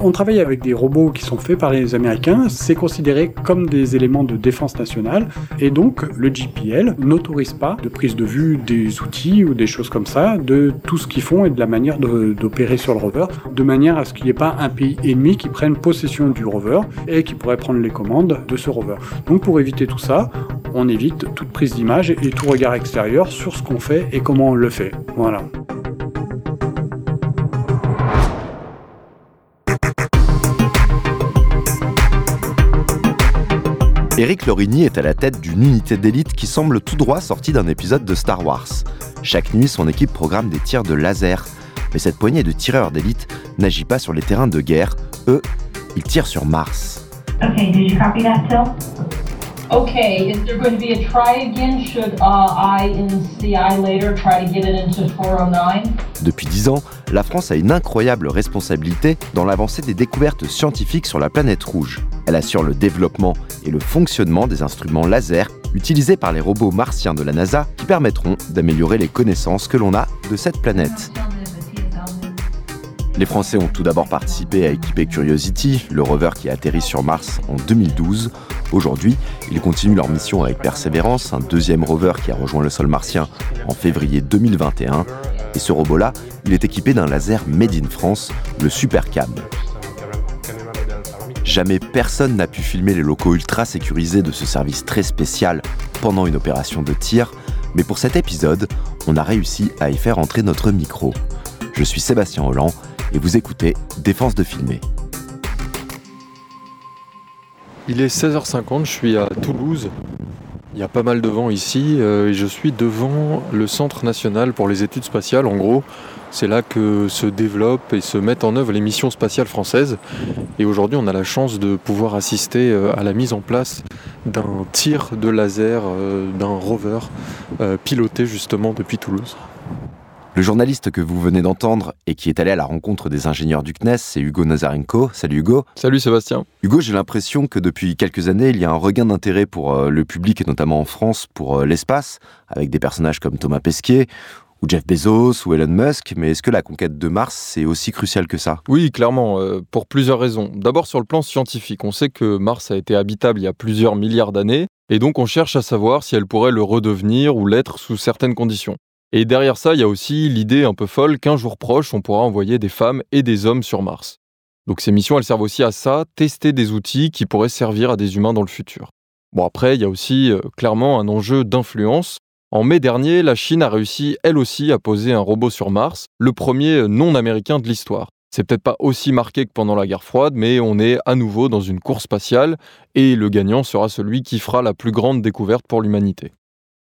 On travaille avec des robots qui sont faits par les Américains. C'est considéré comme des éléments de défense nationale. Et donc, le GPL n'autorise pas de prise de vue des outils ou des choses comme ça, de tout ce qu'ils font et de la manière d'opérer sur le rover, de manière à ce qu'il n'y ait pas un pays ennemi qui prenne possession du rover et qui pourrait prendre les commandes de ce rover. Donc, pour éviter tout ça, on évite toute prise d'image et tout regard extérieur sur ce qu'on fait et comment on le fait. Voilà. Eric Lorini est à la tête d'une unité d'élite qui semble tout droit sortie d'un épisode de Star Wars. Chaque nuit, son équipe programme des tirs de laser. Mais cette poignée de tireurs d'élite n'agit pas sur les terrains de guerre. Eux, ils tirent sur Mars. Did you copy that? Okay, is there going to be a try again? Should uh, I in CI later try to get it into 409? Depuis 10 ans, la France a une incroyable responsabilité dans l'avancée des découvertes scientifiques sur la planète rouge. Elle assure le développement et le fonctionnement des instruments laser utilisés par les robots martiens de la NASA qui permettront d'améliorer les connaissances que l'on a de cette planète. Les Français ont tout d'abord participé à équiper Curiosity, le rover qui a atterri sur Mars en 2012. Aujourd'hui, ils continuent leur mission avec Perseverance, un deuxième rover qui a rejoint le sol martien en février 2021. Et ce robot-là, il est équipé d'un laser made in France, le Supercam. Jamais personne n'a pu filmer les locaux ultra sécurisés de ce service très spécial pendant une opération de tir, mais pour cet épisode, on a réussi à y faire entrer notre micro. Je suis Sébastien Holland et vous écoutez Défense de filmer. Il est 16h50, je suis à Toulouse. Il y a pas mal de vent ici euh, et je suis devant le Centre national pour les études spatiales. En gros, c'est là que se développent et se mettent en œuvre les missions spatiales françaises. Et aujourd'hui, on a la chance de pouvoir assister euh, à la mise en place d'un tir de laser euh, d'un rover piloté justement depuis Toulouse. Le journaliste que vous venez d'entendre et qui est allé à la rencontre des ingénieurs du CNES, c'est Hugo Nazarenko. Salut Hugo. Salut Sébastien. Hugo, j'ai l'impression que depuis quelques années, il y a un regain d'intérêt pour euh, le public et notamment en France pour euh, l'espace, avec des personnages comme Thomas Pesquet ou Jeff Bezos ou Elon Musk, mais est-ce que la conquête de Mars, c'est aussi crucial que ça? Oui, clairement, euh, pour plusieurs raisons. D'abord sur le plan scientifique, on sait que Mars a été habitable il y a plusieurs milliards d'années, et donc on cherche à savoir si elle pourrait le redevenir ou l'être sous certaines conditions. Et derrière ça, il y a aussi l'idée un peu folle qu'un jour proche, on pourra envoyer des femmes et des hommes sur Mars. Donc ces missions, elles servent aussi à ça, tester des outils qui pourraient servir à des humains dans le futur. Bon après, il y a aussi euh, clairement un enjeu d'influence. En mai dernier, la Chine a réussi elle aussi à poser un robot sur Mars, le premier euh, non américain de l'histoire. C'est peut-être pas aussi marqué que pendant la guerre froide, mais on est à nouveau dans une course spatiale et le gagnant sera celui qui fera la plus grande découverte pour l'humanité.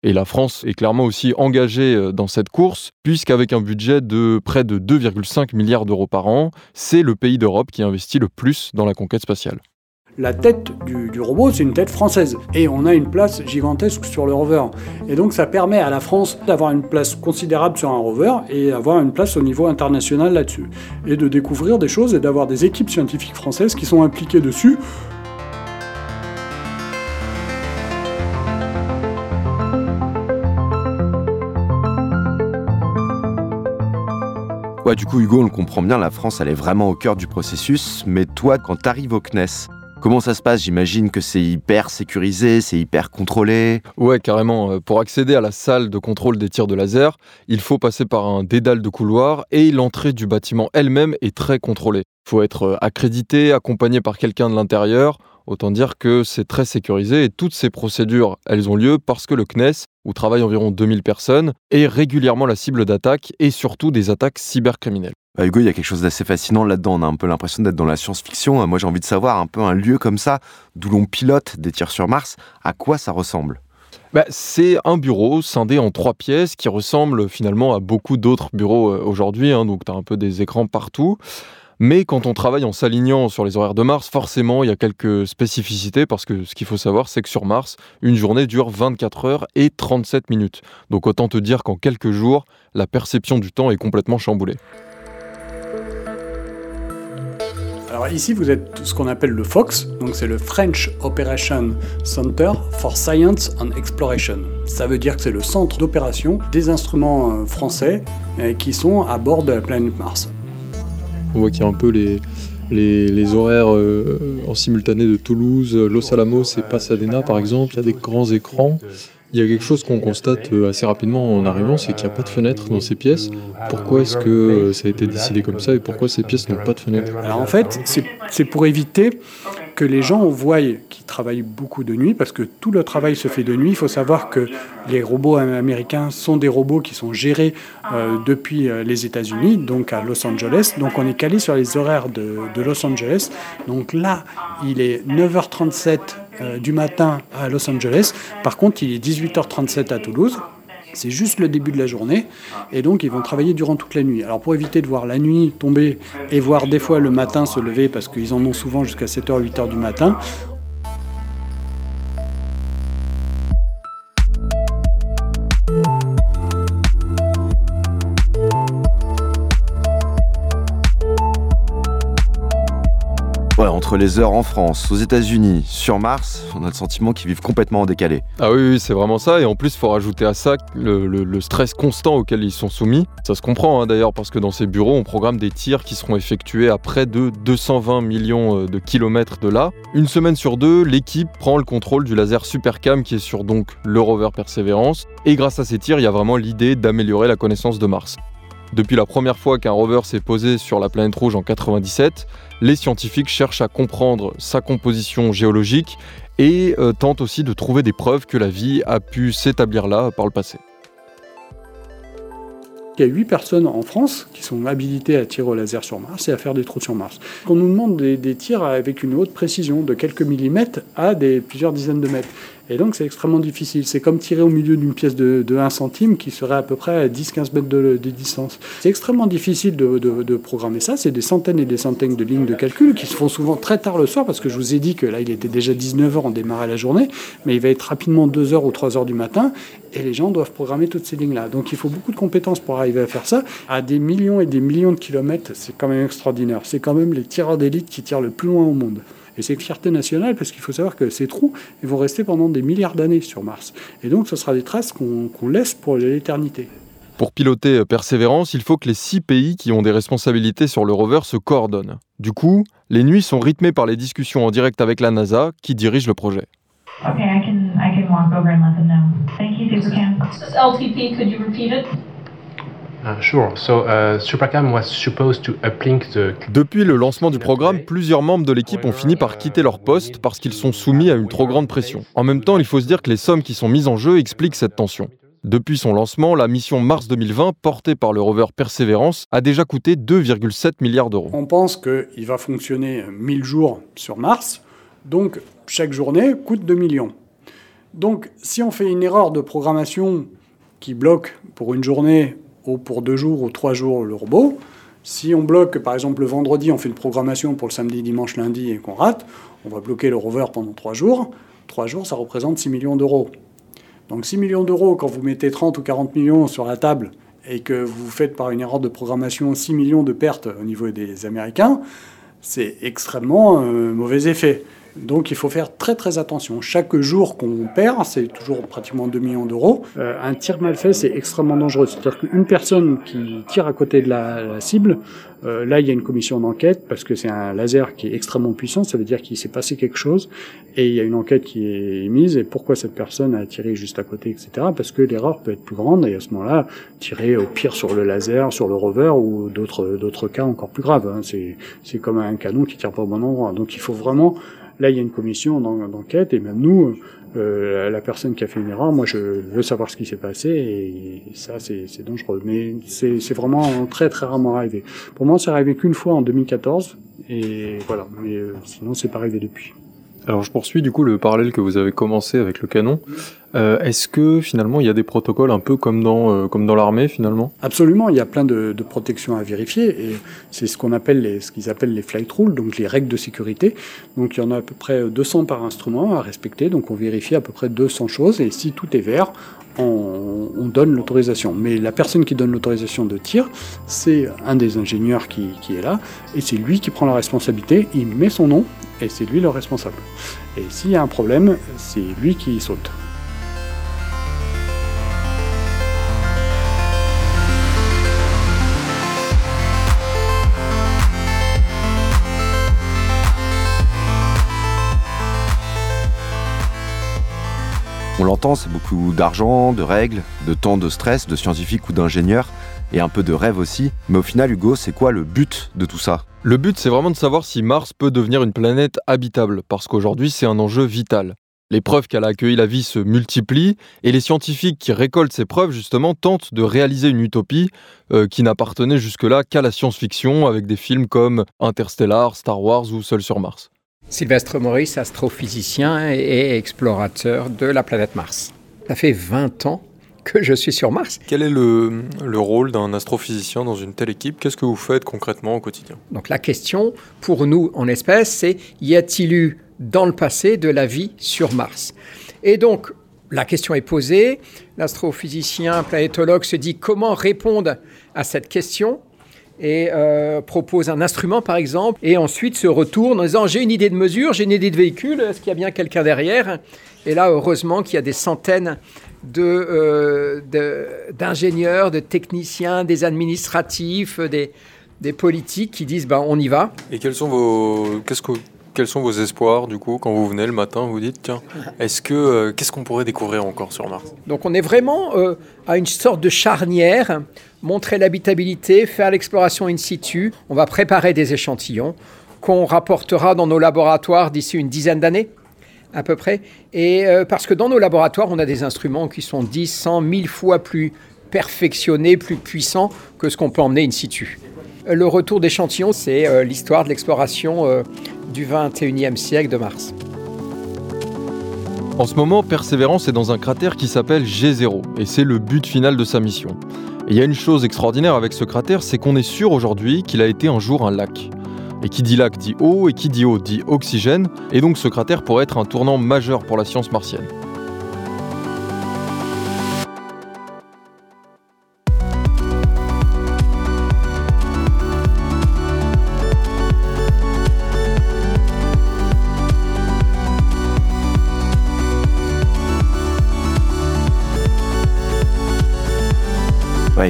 Et la France est clairement aussi engagée euh, dans cette course, puisqu'avec un budget de près de 2,5 milliards d'euros par an, c'est le pays d'Europe qui investit le plus dans la conquête spatiale. La tête du, robot, c'est une tête française. Et on a une place gigantesque sur le rover. Et donc ça permet à la France d'avoir une place considérable sur un rover et avoir une place au niveau international là-dessus. Et de découvrir des choses et d'avoir des équipes scientifiques françaises qui sont impliquées dessus Ouais, du coup, Hugo, on le comprend bien, la France, elle est vraiment au cœur du processus. Mais toi, quand tu arrives au CNES, Comment ça se passe? J'imagine que c'est hyper sécurisé, c'est hyper contrôlé. Ouais, carrément. Euh, pour accéder à la salle de contrôle des tirs de laser, il faut passer par un dédale de couloir et l'entrée du bâtiment elle-même est très contrôlée. Il faut être euh, accrédité, accompagné par quelqu'un de l'intérieur. Autant dire que c'est très sécurisé et toutes ces procédures, elles ont lieu parce que le CNES, où travaillent environ 2000 personnes, est régulièrement la cible d'attaques et surtout des attaques cybercriminelles. Bah, Hugo, il y a quelque chose d'assez fascinant là-dedans. On a un peu l'impression d'être dans la science-fiction. Moi, j'ai envie de savoir un peu un lieu comme ça, d'où l'on pilote des tirs sur Mars, à quoi ça ressemble? Bah, c'est un bureau scindé en trois pièces qui ressemble finalement à beaucoup d'autres bureaux euh, aujourd'hui. Hein. donc, tu as un peu des écrans partout. Mais quand on travaille en s'alignant sur les horaires de Mars, forcément, il y a quelques spécificités parce que ce qu'il faut savoir, c'est que sur Mars, une journée dure 24 heures et 37 minutes. Donc autant te dire qu'en quelques jours, la perception du temps est complètement chamboulée. Alors ici, vous êtes ce qu'on appelle le FOX, donc c'est le French Operation Center for Science and Exploration. Ça veut dire que c'est le centre d'opération des instruments euh, français euh, qui sont à bord de la planète Mars. On voit qu'il y a un peu les, les, horaires euh, en simultané de Toulouse, Los Alamos et Pasadena par exemple. Il y a des grands écrans. Il y a quelque chose qu'on constate euh, assez rapidement en arrivant, c'est qu'il n'y a pas de fenêtre dans ces pièces. Pourquoi est-ce que euh, ça a été décidé comme ça et pourquoi ces pièces n'ont pas de fenêtre en fait, c'est pour éviter les gens voient qu'ils travaillent beaucoup de nuit, parce que tout le travail se fait de nuit. Il faut savoir que les robots américains sont des robots qui sont gérés euh, depuis euh, les États-Unis, donc à Los Angeles. Donc on est calé sur les horaires de, de Los Angeles. Donc là, il est 9h37 euh, du matin à Los Angeles. Par contre, il est 18h37 à Toulouse. C'est juste le début de la journée. Et donc, ils vont travailler durant toute la nuit. Alors, pour éviter de voir la nuit tomber et voir des fois le matin se lever, parce qu'ils en ont souvent jusqu'à 7h, 8h du matin, les heures en France, aux États-Unis, sur Mars, on a le sentiment qu'ils vivent complètement en décalé. Ah oui, c'est vraiment ça. Et en plus, il faut rajouter à ça le stress constant auquel ils sont soumis. Ça se comprend hein, d'ailleurs, parce que dans ces bureaux, on programme des tirs qui seront effectués à près de 220 millions euh, de kilomètres de là. Une semaine sur deux, l'équipe prend le contrôle du laser Supercam qui est sur donc le rover Perseverance. Et grâce à ces tirs, il y a vraiment l'idée d'améliorer la connaissance de Mars. Depuis la première fois qu'un rover s'est posé sur la planète rouge en 97, les scientifiques cherchent à comprendre sa composition géologique et euh, tentent aussi de trouver des preuves que la vie a pu s'établir là par le passé. il y a 8 personnes en France qui sont habilitées à tirer au laser sur Mars et à faire des trous sur Mars. On nous demande des, des tirs avec une haute précision, de quelques millimètres à des, plusieurs dizaines de mètres. Et donc c'est extrêmement difficile. C'est comme tirer au milieu d'une pièce de, de 1 centime qui serait à peu près à 10-15 mètres de, distance. C'est extrêmement difficile de, de- de programmer ça. C'est des centaines et des centaines de lignes de calcul qui se font souvent très tard le soir parce que je vous ai dit que là il était déjà 19h, on démarrait la journée, mais il va être rapidement 2h ou 3h du matin et les gens doivent programmer toutes ces lignes-là. Donc il faut beaucoup de compétences pour arriver à faire ça. À des millions et des millions de kilomètres, c'est quand même extraordinaire. C'est quand même les tireurs d'élite qui tirent le plus loin au monde. Et c'est une fierté nationale parce qu'il faut savoir que ces trous, ils vont rester pendant des milliards d'années sur Mars. Et donc ce sera des traces qu'on laisse pour l'éternité. Pour piloter euh, Persévérance, il faut que les six pays qui ont des responsabilités sur le rover se coordonnent. Du coup, les nuits sont rythmées par les discussions en direct avec la NASA qui dirige le projet. Okay, I can I can walk over and let them know. Thank you, Supercam. This is LTP, could you repeat it? Uh, sure. So uh, Supercam was supposed to uplink the Depuis le lancement du programme, plusieurs membres de l'équipe ont fini par quitter leur poste parce qu'ils sont soumis à une trop grande pression. En même temps, il faut se dire que les sommes qui sont mises en jeu expliquent cette tension. Depuis son lancement, la mission Mars 2020, portée par le rover Perseverance, a déjà coûté 2,7 milliards d'euros. On pense qu'il va fonctionner 1000 jours sur Mars, donc chaque journée coûte 2 millions. Donc si on fait une erreur de programmation qui bloque pour une journée ou pour deux jours ou trois jours le robot, si on bloque par exemple le vendredi, on fait une programmation pour le samedi, dimanche, lundi et qu'on rate, on va bloquer le rover pendant trois jours. Trois jours, ça représente 6 millions d'euros. Donc 6 millions d'euros, quand vous mettez 30 ou 40 millions sur la table et que vous faites par une erreur de programmation 6 millions de pertes au niveau des Américains, c'est extrêmement euh, mauvais effet. Donc il faut faire très très attention. Chaque jour qu'on perd, c'est toujours pratiquement 2 millions d'euros. Euh, un tir mal fait, c'est extrêmement dangereux. C'est-à-dire qu'une personne qui tire à côté de la, la cible, euh, là il y a une commission d'enquête parce que c'est un laser qui est extrêmement puissant, ça veut dire qu'il s'est passé quelque chose et il y a une enquête qui est émise et pourquoi cette personne a tiré juste à côté, etc. Parce que l'erreur peut être plus grande et à ce moment-là, tirer au pire sur le laser, sur le rover ou d'autres d'autres cas encore plus graves. hein. C'est c'est comme un canon qui tire pas au bon endroit. Donc il faut vraiment Là, il y a une commission d'en- d'enquête et même nous, euh, la personne qui a fait une erreur, moi, je veux savoir ce qui s'est passé et ça, c'est dangereux. Mais c'est c'est vraiment très très rarement arrivé. Pour moi, c'est arrivé qu'une fois en 2014 et voilà. Mais euh, sinon, c'est pas arrivé depuis. Alors je poursuis du coup le parallèle que vous avez commencé avec le canon. Euh, Est-ce que finalement il y a des protocoles un peu comme dans, euh, l'armée finalement? Absolument, il y a plein de, de protections à vérifier et c'est ce qu'on appelle les, ce qu'ils appellent les flight rules, donc les règles de sécurité. Donc il y en a à peu près 200 par instrument à respecter, donc on vérifie à peu près 200 choses et si tout est vert, on, on donne l'autorisation. Mais la personne qui donne l'autorisation de tir, c'est un des ingénieurs qui, qui est là et c'est lui qui prend la responsabilité, il met son nom et c'est lui le responsable. Et s'il y a un problème, c'est lui qui saute. On l'entend, c'est beaucoup d'argent, de règles, de temps de stress, de scientifiques ou d'ingénieurs, et un peu de rêve aussi. Mais au final, Hugo, c'est quoi le but de tout ça? Le but, c'est vraiment de savoir si Mars peut devenir une planète habitable, parce qu'aujourd'hui, c'est un enjeu vital. Les preuves qu'elle a accueilli la vie se multiplient, et les scientifiques qui récoltent ces preuves, justement, tentent de réaliser une utopie euh, qui n'appartenait jusque-là qu'à la science-fiction, avec des films comme Interstellar, Star Wars ou Seul sur Mars. Sylvestre Maurice, astrophysicien et explorateur de la planète Mars. Ça fait 20 ans que je suis sur Mars. Quel est le, le rôle d'un astrophysicien dans une telle équipe? Qu'est-ce que vous faites concrètement au quotidien? Donc la question pour nous en espèce, c'est y a-t-il eu dans le passé de la vie sur Mars? Et donc la question est posée, l'astrophysicien planétologue se dit comment répondre à cette question? Et euh, propose un instrument par exemple, et ensuite se retourne en disant j'ai une idée de mesure, j'ai une idée de véhicule, est-ce qu'il y a bien quelqu'un derrière? Et là, heureusement qu'il y a des centaines de, euh, de- d'ingénieurs, de, techniciens, des administratifs, des, des politiques qui disent ben, on y va. Et quels sont vos qu'est-ce que quels sont vos espoirs du coup quand vous venez le matin Vous dites tiens, est-ce que euh, qu'est-ce qu'on pourrait découvrir encore sur Mars? Donc on est vraiment euh, à une sorte de charnière, montrer l'habitabilité, faire l'exploration in situ. On va préparer des échantillons qu'on rapportera dans nos laboratoires d'ici une dizaine d'années à peu près. Et euh, parce que dans nos laboratoires, on a des instruments qui sont 10, 100, 1000 fois plus perfectionnés, plus puissants que ce qu'on peut emmener in situ. Euh, Le retour d'échantillons, c'est euh, l'histoire de l'exploration du 21e siècle de Mars. En ce moment, Persévérance est dans un cratère qui s'appelle G0, et c'est le but final de sa mission. Et il y a une chose extraordinaire avec ce cratère, c'est qu'on est sûr aujourd'hui qu'il a été un jour un lac. Et qui dit lac dit eau, et qui dit eau dit oxygène, et donc ce cratère pourrait être un tournant majeur pour la science martienne.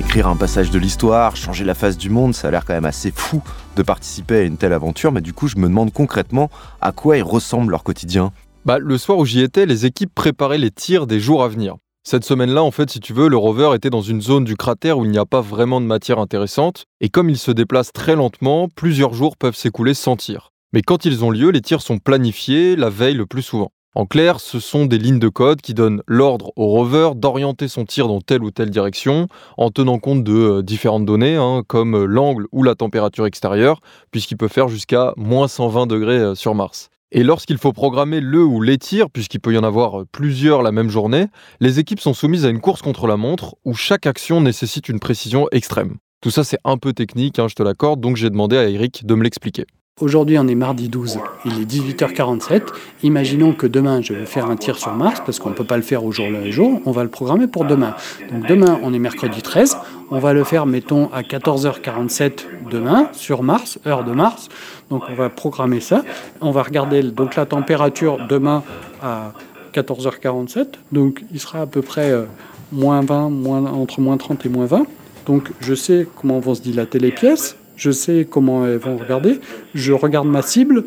Écrire un passage de l'histoire, changer la face du monde, ça a l'air quand même assez fou de participer à une telle aventure, mais du coup, je me demande concrètement à quoi il ressemble leur quotidien. Bah, le soir où j'y étais, les équipes préparaient les tirs des jours à venir. Cette semaine-là, en fait, si tu veux, le rover était dans une zone du cratère où il n'y a pas vraiment de matière intéressante, et comme il se déplace très lentement, plusieurs jours peuvent s'écouler sans tir. Mais quand ils ont lieu, les tirs sont planifiés la veille le plus souvent. En clair, ce sont des lignes de code qui donnent l'ordre au rover d'orienter son tir dans telle ou telle direction, en tenant compte de euh, différentes données, hein, comme euh, l'angle ou la température extérieure, puisqu'il peut faire jusqu'à moins 120 degrés euh, sur Mars. Et lorsqu'il faut programmer le ou les tirs, puisqu'il peut y en avoir plusieurs la même journée, les équipes sont soumises à une course contre la montre où chaque action nécessite une précision extrême. Tout ça c'est un peu technique, hein, je te l'accorde, donc j'ai demandé à Eric de me l'expliquer. Aujourd'hui, on est mardi 12, il est 18h47. Imaginons que demain, je vais faire un tir sur Mars, parce qu'on ne peut pas le faire au jour le jour, on va le programmer pour demain. Donc demain, on est mercredi 13, on va le faire, mettons, à 14h47 demain, sur Mars, heure de Mars. Donc on va programmer ça. On va regarder donc la température demain à 14h47. Donc il sera à peu près euh, moins 20, moins, entre moins 30 et moins 20. Donc je sais comment vont se dilater les pièces, je sais comment elles vont regarder, je regarde ma cible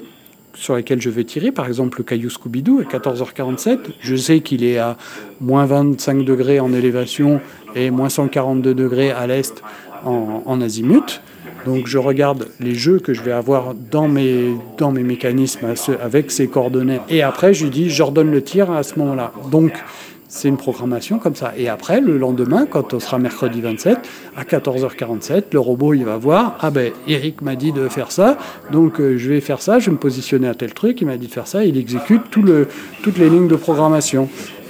sur laquelle je vais tirer, par exemple le caillou Scooby-Doo à 14h47, je sais qu'il est à moins 25 degrés en élévation et moins 142 degrés à l'est en, azimut. Donc je regarde les jeux que je vais avoir dans mes, dans mes mécanismes avec ces coordonnées. Et après, je lui dis, j'ordonne le tir à ce moment-là. Donc C'est une programmation comme ça. Et après, le lendemain, quand on sera mercredi 27, à 14h47, le robot, il va voir, ah ben, Eric m'a dit de faire ça, donc euh, je vais faire ça, je vais me positionner à tel truc, il m'a dit de faire ça, il exécute toutes les lignes de programmation.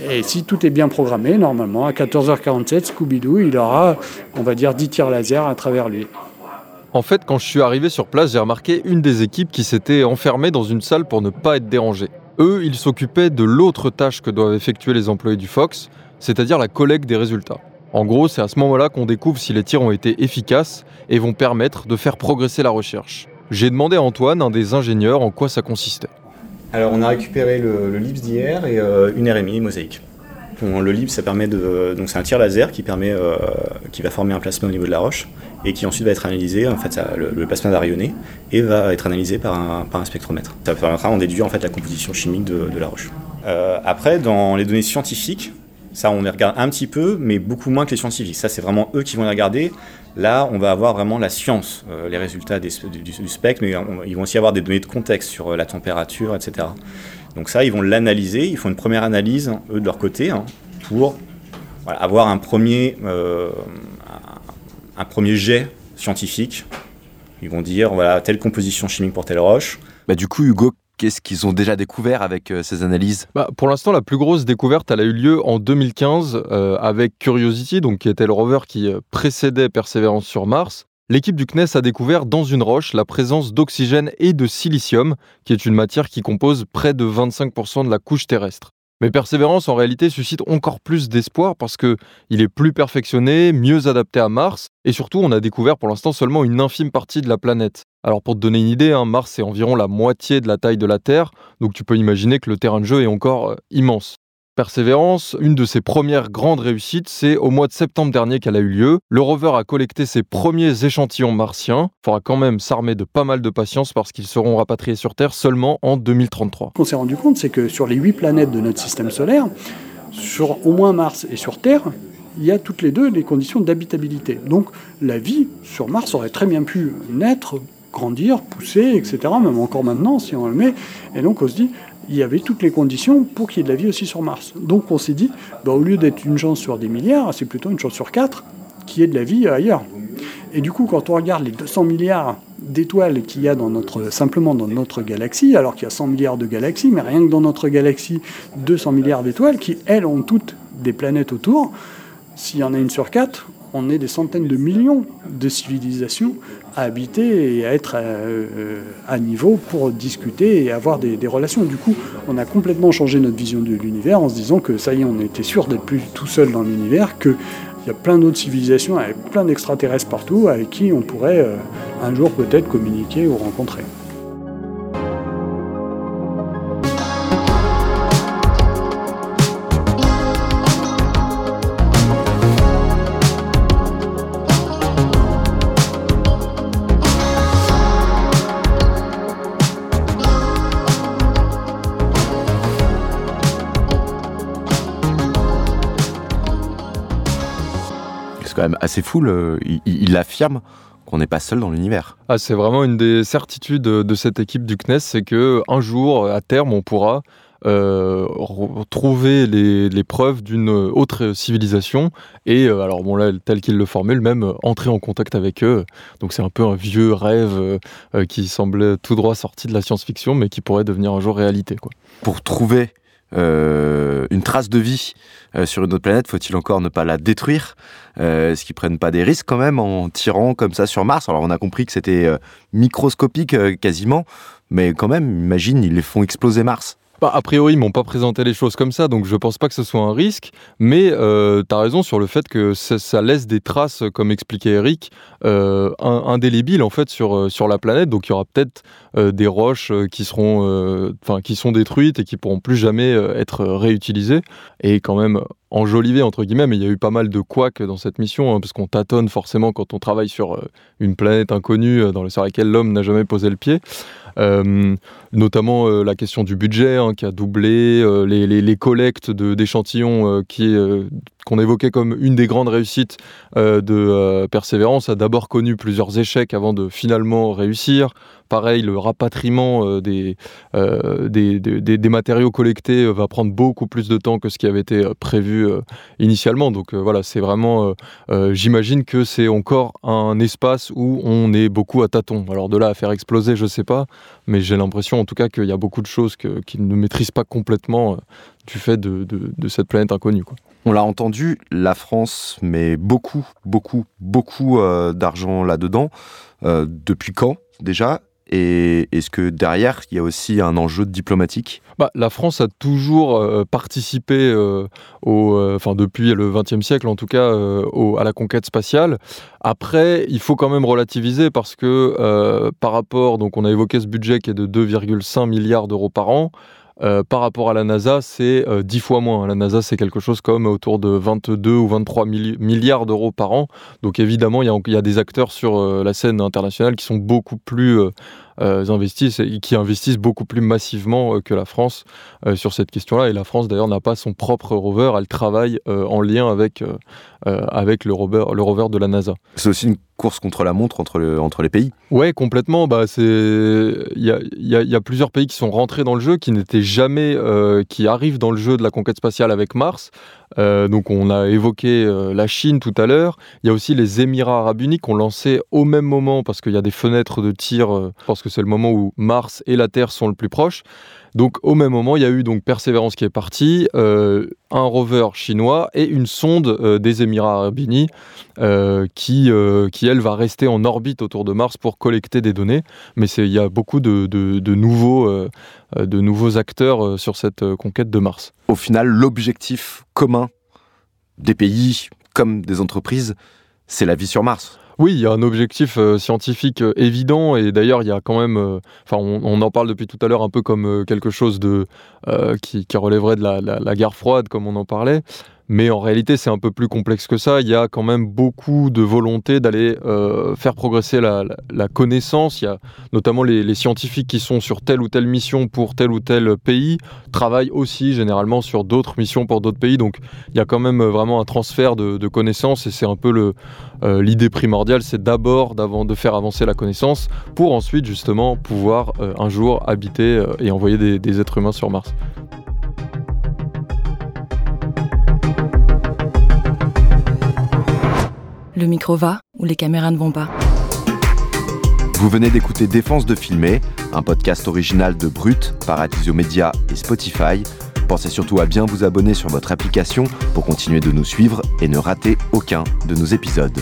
Et si tout est bien programmé, normalement, à 14h47, Scooby-Doo, il aura, on va dire, 10 tirs laser à travers lui. En fait, quand je suis arrivé sur place, j'ai remarqué une des équipes qui s'était enfermée dans une salle pour ne pas être dérangée. Eux, ils s'occupaient de l'autre tâche que doivent effectuer les employés du Fox, c'est-à-dire la collecte des résultats. En gros, c'est à ce moment-là qu'on découvre si les tirs ont été efficaces et vont permettre de faire progresser la recherche. J'ai demandé à Antoine, un des ingénieurs, en quoi ça consistait. Alors, on a récupéré le, LIPS d'hier et euh, une RMI mosaïque. Bon, le LIPS, ça permet de, donc c'est un tir laser qui permet, euh, qui va former un plasma au niveau de la roche et qui ensuite va être analysé. En fait, le, plasma va rayonner et va être analysé par un, spectromètre. Ça permettra d'en déduire en fait la composition chimique de, la roche. Euh, après, dans les données scientifiques, ça, on les regarde un petit peu, mais beaucoup moins que les scientifiques. Ça, c'est vraiment eux qui vont les regarder. Là, on va avoir vraiment la science, euh, les résultats du, spectre, mais on, ils vont aussi avoir des données de contexte sur la température, etc. Donc ça, ils vont l'analyser, ils font une première analyse, eux, de leur côté, hein, pour voilà, avoir un premier, euh, un, premier jet scientifique. Ils vont dire, voilà, telle composition chimique pour telle roche. Bah, du coup, Hugo, Qu'est-ce qu'ils ont déjà découvert avec euh, ces analyses? Bah, Pour l'instant, la plus grosse découverte, elle a eu lieu en 2015 euh, avec Curiosity, donc, qui était le rover qui précédait Persévérance sur Mars. L'équipe du CNES a découvert dans une roche la présence d'oxygène et de silicium, qui est une matière qui compose près de 25% de la couche terrestre. Mais Persévérance, en réalité, suscite encore plus d'espoir parce que il est plus perfectionné, mieux adapté à Mars, et surtout, on a découvert pour l'instant seulement une infime partie de la planète. Alors, pour te donner une idée, hein, Mars c'est environ la moitié de la taille de la Terre, donc tu peux imaginer que le terrain de jeu est encore euh, immense. Persévérance, une de ses premières grandes réussites, c'est au mois de septembre dernier qu'elle a eu lieu. Le rover a collecté ses premiers échantillons martiens. Il faudra quand même s'armer de pas mal de patience parce qu'ils seront rapatriés sur Terre seulement en 2033. Ce qu'on s'est rendu compte, c'est que sur les huit planètes de notre système solaire, sur au moins Mars et sur Terre, il y a toutes les deux les conditions d'habitabilité. Donc la vie sur Mars aurait très bien pu naître, grandir, pousser, etc., même encore maintenant si on le met. Et donc on se dit, il y avait toutes les conditions pour qu'il y ait de la vie aussi sur Mars. Donc on s'est dit, bah, au lieu d'être une chance sur des milliards, c'est plutôt une chance sur quatre qu'il y ait de la vie ailleurs. Et du coup, quand on regarde les 200 milliards d'étoiles qu'il y a dans notre, simplement dans notre galaxie, alors qu'il y a 100 milliards de galaxies, mais rien que dans notre galaxie, 200 milliards d'étoiles, qui, elles, ont toutes des planètes autour, s'il y en a une sur quatre, on est des centaines de millions de civilisations à habiter et à être à, euh, à niveau pour discuter et avoir des, des, relations. Du coup, on a complètement changé notre vision de l'univers en se disant que ça y est, on était sûr d'être plus tout seul dans l'univers, qu'il y a plein d'autres civilisations avec plein d'extraterrestres partout avec qui on pourrait euh, un jour peut-être communiquer ou rencontrer. Assez fou. Le, il, il, affirme qu'on n'est pas seul dans l'univers. Ah, c'est vraiment une des certitudes de cette équipe du CNES, c'est que un jour, à terme, on pourra euh, trouver les, les preuves d'une autre civilisation et euh, alors bon là tel qu'il le formule même euh, entrer en contact avec eux donc c'est un peu un vieux rêve euh, qui semblait tout droit sorti de la science-fiction mais qui pourrait devenir un jour réalité quoi. Pour trouver euh, une trace de vie euh, sur une autre planète, faut-il encore ne pas la détruire euh, Est-ce qu'ils prennent pas des risques quand même en tirant comme ça sur Mars? Alors on a compris que c'était euh, microscopique quasiment, mais quand même, imagine, ils les font exploser Mars. Bah, a priori, ils m'ont pas présenté les choses comme ça, donc je pense pas que ce soit un risque. Mais euh, tu as raison sur le fait que ça, laisse des traces, comme expliquait Eric, euh, indélébiles en fait sur, sur la planète. Donc il y aura peut-être euh, des roches qui seront, enfin qui sont détruites et qui pourront plus jamais être réutilisées. Et quand même enjolivé entre guillemets, mais il y a eu pas mal de couacs dans cette mission, hein, parce qu'on tâtonne forcément quand on travaille sur une planète inconnue dans, sur laquelle l'homme n'a jamais posé le pied. Euh, notamment euh, la question du budget hein, qui a doublé, euh, les, collectes d'échantillons euh, qui qu'on évoquait comme une des grandes réussites euh, de euh, Persévérance a d'abord connu plusieurs échecs avant de finalement réussir. Pareil, le rapatriement des, des, des, matériaux collectés va prendre beaucoup plus de temps que ce qui avait été prévu initialement. Donc voilà, c'est vraiment, j'imagine que c'est encore un espace où on est beaucoup à tâtons. Alors de là à faire exploser, je sais pas, mais j'ai l'impression en tout cas qu'il y a beaucoup de choses qu'ils ne maîtrisent pas complètement du fait de, de, cette planète inconnue. Quoi. On l'a entendu, la France met beaucoup, beaucoup, beaucoup euh, d'argent là-dedans. Euh, depuis quand déjà? Et est-ce que derrière, il y a aussi un enjeu diplomatique? Bah, La France a toujours euh, participé, au, enfin, depuis le XXe siècle en tout cas, à la conquête spatiale. Après, il faut quand même relativiser parce que par rapport, donc on a évoqué ce budget qui est de 2,5 milliards d'euros par an. Euh, par rapport à la NASA, c'est 10 euh, fois moins. La NASA, c'est quelque chose comme autour de 22 ou 23 milliards d'euros par an. Donc évidemment, il y, a des acteurs sur euh, la scène internationale qui sont beaucoup plus investissent et qui investissent beaucoup plus massivement que la France sur cette question-là. Et la France, d'ailleurs, n'a pas son propre rover. Elle travaille en lien avec, avec le, rover, le rover de la NASA. C'est aussi une course contre la montre entre, le, entre les pays Ouais, complètement. Bah, il y a, y a, plusieurs pays qui sont rentrés dans le jeu, qui n'étaient jamais, euh, qui arrivent dans le jeu de la conquête spatiale avec Mars. Euh, donc on a évoqué euh, la Chine tout à l'heure. Il y a aussi les Émirats arabes unis qui ont lancé au même moment, parce qu'il y a des fenêtres de tir, parce que c'est le moment où Mars et la Terre sont le plus proches. Donc au même moment, il y a eu donc Persévérance qui est partie, euh, un rover chinois et une sonde euh, des Émirats arabes unis euh, qui, qui, elle, va rester en orbite autour de Mars pour collecter des données. Mais il y a beaucoup de nouveaux acteurs sur cette conquête de Mars. Au final, l'objectif commun des pays comme des entreprises, c'est la vie sur Mars. Oui, il y a un objectif euh, scientifique euh, évident et d'ailleurs il y a quand même, euh, enfin on, en parle depuis tout à l'heure un peu comme quelque chose de qui, relèverait de la, guerre froide comme on en parlait. Mais en réalité, c'est un peu plus complexe que ça. Il y a quand même beaucoup de volonté d'aller euh, faire progresser la, connaissance. Il y a notamment les, scientifiques qui sont sur telle ou telle mission pour tel ou tel pays, travaillent aussi généralement sur d'autres missions pour d'autres pays. Donc il y a quand même vraiment un transfert de, connaissances et c'est un peu euh, l'idée primordiale, c'est d'abord de faire avancer la connaissance pour ensuite justement pouvoir euh, un jour habiter et envoyer des êtres humains sur Mars. Le micro va ou les caméras ne vont pas. Vous venez d'écouter Défense de filmer, un podcast original de Brut, Paradiso Media et Spotify. Pensez surtout à bien vous abonner sur votre application pour continuer de nous suivre et ne rater aucun de nos épisodes.